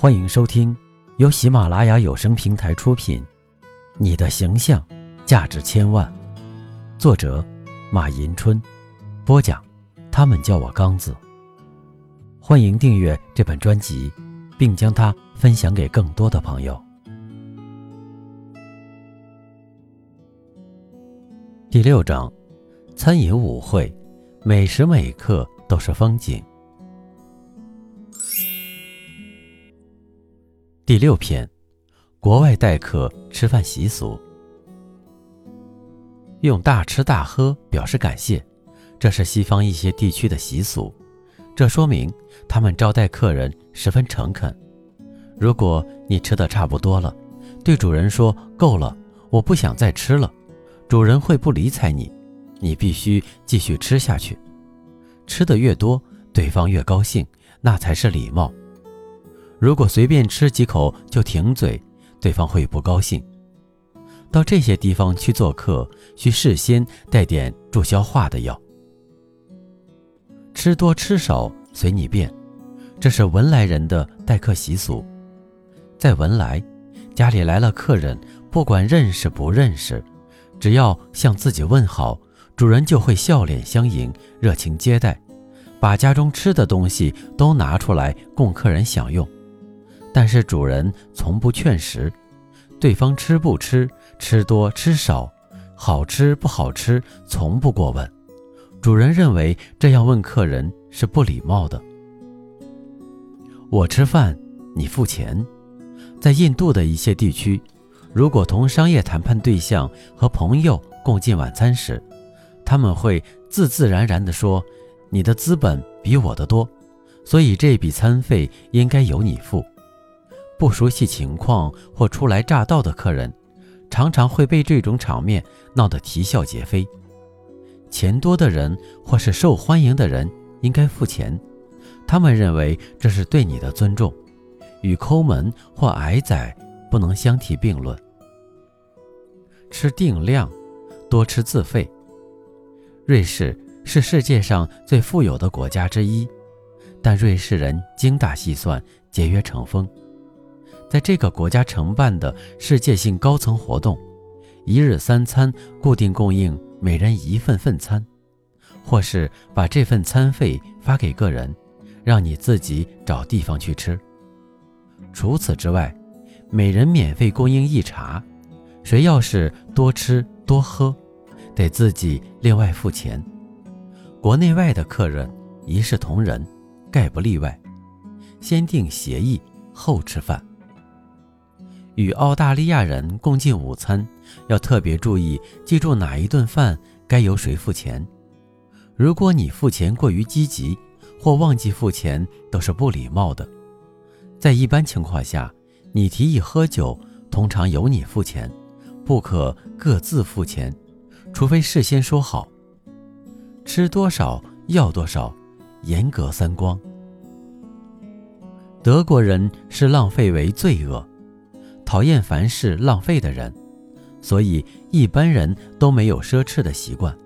欢迎收听由喜马拉雅有声平台出品《你的形象价值千万》，作者马迎春，播讲他们叫我刚子。欢迎订阅这本专辑，并将它分享给更多的朋友。第六章：餐饮舞会，每时每刻都是风景。第六篇，国外待客吃饭习俗。用大吃大喝表示感谢，这是西方一些地区的习俗。这说明他们招待客人十分诚恳。如果你吃的差不多了，对主人说够了，我不想再吃了，主人会不理睬你，你必须继续吃下去。吃的越多，对方越高兴，那才是礼貌。如果随便吃几口就停嘴，对方会不高兴。到这些地方去做客，需事先带点助消化的药。吃多吃少随你便，这是文莱人的待客习俗。在文莱，家里来了客人，不管认识不认识，只要向自己问好，主人就会笑脸相迎，热情接待，把家中吃的东西都拿出来供客人享用。但是主人从不劝食，对方吃不吃、吃多吃少、好吃不好吃，从不过问。主人认为这样问客人是不礼貌的。我吃饭，你付钱。在印度的一些地区，如果同商业谈判对象和朋友共进晚餐时，他们会自自然然地说：“你的资本比我的多，所以这笔餐费应该由你付。”不熟悉情况或初来乍到的客人，常常会被这种场面闹得啼笑皆非。钱多的人或是受欢迎的人应该付钱，他们认为这是对你的尊重，与抠门或矮仔不能相提并论。吃定量，多吃自费。瑞士是世界上最富有的国家之一，但瑞士人精打细算，节约成风。在这个国家承办的世界性高层活动，一日三餐固定供应每人一份份餐，或是把这份餐费发给个人，让你自己找地方去吃。除此之外，每人免费供应一茶，谁要是多吃多喝，得自己另外付钱。国内外的客人一视同仁，概不例外。先订协议后吃饭。与澳大利亚人共进午餐，要特别注意，记住哪一顿饭该由谁付钱。如果你付钱过于积极，或忘记付钱，都是不礼貌的。在一般情况下，你提议喝酒，通常由你付钱，不可各自付钱，除非事先说好。吃多少要多少，严格三光。德国人视浪费为罪恶。讨厌凡事浪费的人，所以一般人都没有奢侈的习惯。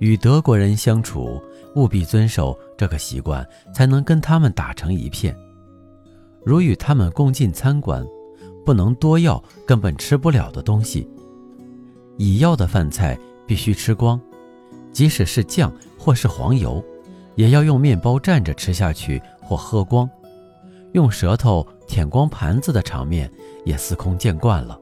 与德国人相处，务必遵守这个习惯，才能跟他们打成一片。如与他们共进餐馆，不能多要根本吃不了的东西。已要的饭菜必须吃光，即使是酱或是黄油，也要用面包蘸着吃下去或喝光。用舌头舔光盘子的场面。也司空见惯了。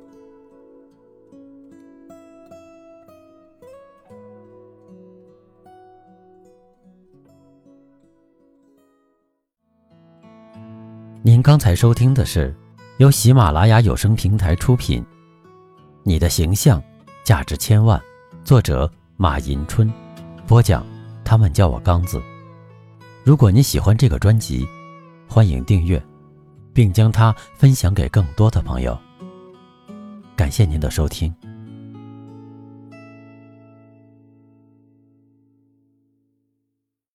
您刚才收听的是由喜马拉雅有声平台出品，《你的形象价值千万》，作者马迎春，播讲。他们叫我刚子。如果你喜欢这个专辑，欢迎订阅。并将它分享给更多的朋友。感谢您的收听。